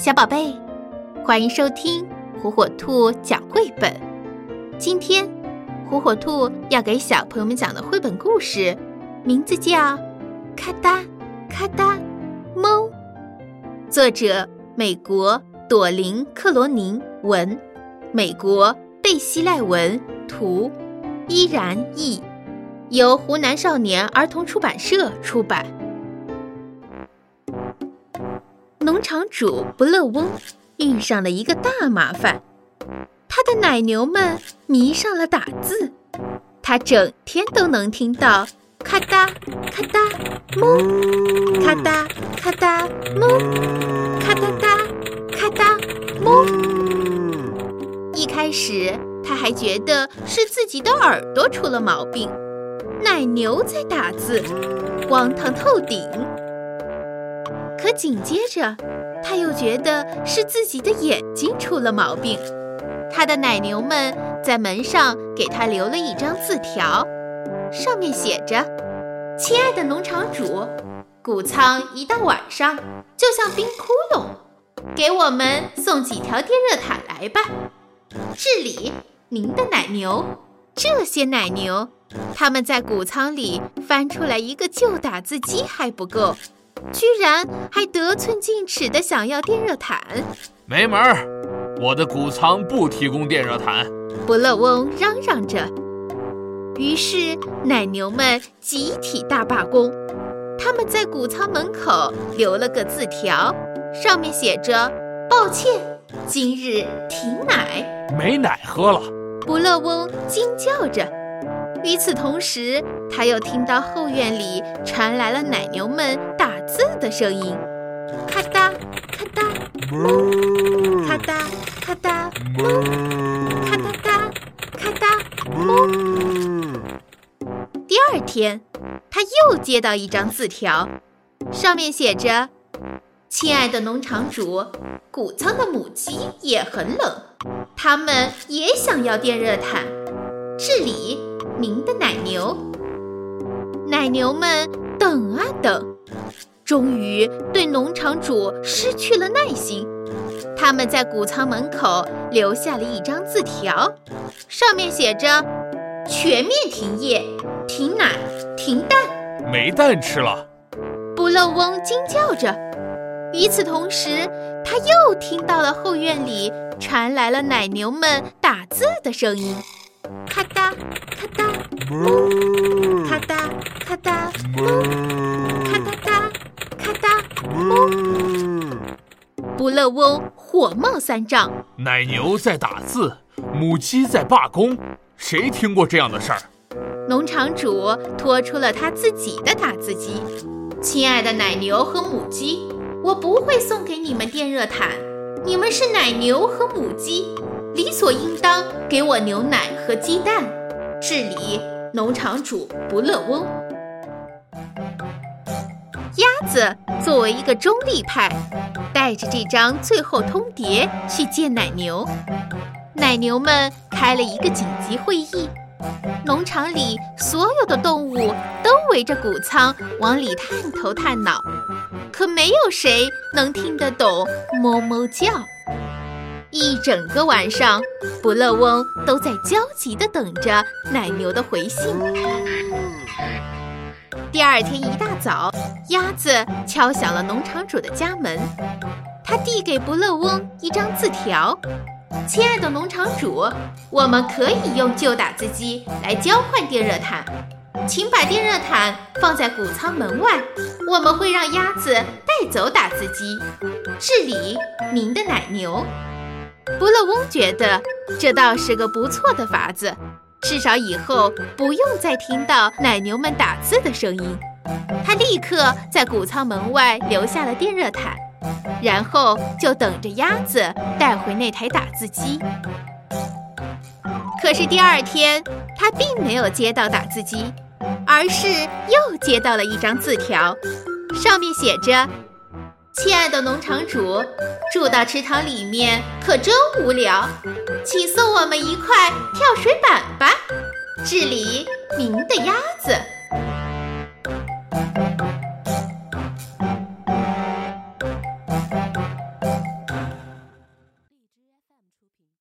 小宝贝，欢迎收听火火兔讲绘本。今天，火火兔要给小朋友们讲的绘本故事，名字叫《咔哒咔哒猫》，作者美国朵琳·克罗宁文，美国贝西赖文图，依然译，由湖南少年儿童出版社出版。农场主不乐翁遇上了一个大麻烦，他的奶牛们迷上了打字，他整天都能听到咔哒咔哒哞，咔哒咔哒哞，咔哒哒咔哒哞。一开始他还觉得是自己的耳朵出了毛病，奶牛在打字，荒唐透顶。可紧接着，他又觉得是自己的眼睛出了毛病。他的奶牛们在门上给他留了一张字条，上面写着：“亲爱的农场主，谷仓一到晚上就像冰窟窿，给我们送几条电热毯来吧。”治理您的奶牛。这些奶牛，他们在谷仓里翻出来一个旧打字机还不够。居然还得寸进尺的想要电热毯，没门儿！我的谷仓不提供电热毯。不乐翁嚷嚷着。于是奶牛们集体大罢工，他们在谷仓门口留了个字条，上面写着：“抱歉，今日停奶，没奶喝了。”不乐翁惊叫着。与此同时，他又听到后院里传来了奶牛们打字的声音，咔哒咔哒。哞，咔哒咔哒。哞，咔哒哒咔哒。哞。第二天，他又接到一张字条，上面写着：“亲爱的农场主，谷仓的母鸡也很冷，它们也想要电热毯。治理。”您的奶牛，奶牛们等啊等，终于对农场主失去了耐心。他们在谷仓门口留下了一张字条，上面写着：“全面停业，停奶，停蛋，没蛋吃了。”不漏翁惊叫着。与此同时，他又听到了后院里传来了奶牛们打字的声音。咔哒咔哒哞，咔哒咔哒哞，咔哒哒咔哒哞。不乐翁火冒三丈，奶牛在打字，母鸡在罢工，谁听过这样的事儿？农场主拖出了他自己的打字机。亲爱的奶牛和母鸡，我不会送给你们电热毯，你们是奶牛和母鸡。理所应当给我牛奶和鸡蛋。治理农场主不乐翁。鸭子作为一个中立派，带着这张最后通牒去见奶牛。奶牛们开了一个紧急会议，农场里所有的动物都围着谷仓往里探头探脑，可没有谁能听得懂哞哞叫。一整个晚上，不乐翁都在焦急地等着奶牛的回信。第二天一大早，鸭子敲响了农场主的家门。他递给不乐翁一张字条：“亲爱的农场主，我们可以用旧打字机来交换电热毯，请把电热毯放在谷仓门外，我们会让鸭子带走打字机，治理您的奶牛。”不乐翁觉得这倒是个不错的法子，至少以后不用再听到奶牛们打字的声音。他立刻在谷仓门外留下了电热毯，然后就等着鸭子带回那台打字机。可是第二天，他并没有接到打字机，而是又接到了一张字条，上面写着。亲爱的农场主，住到池塘里面可真无聊，请送我们一块跳水板吧。治理您的鸭子。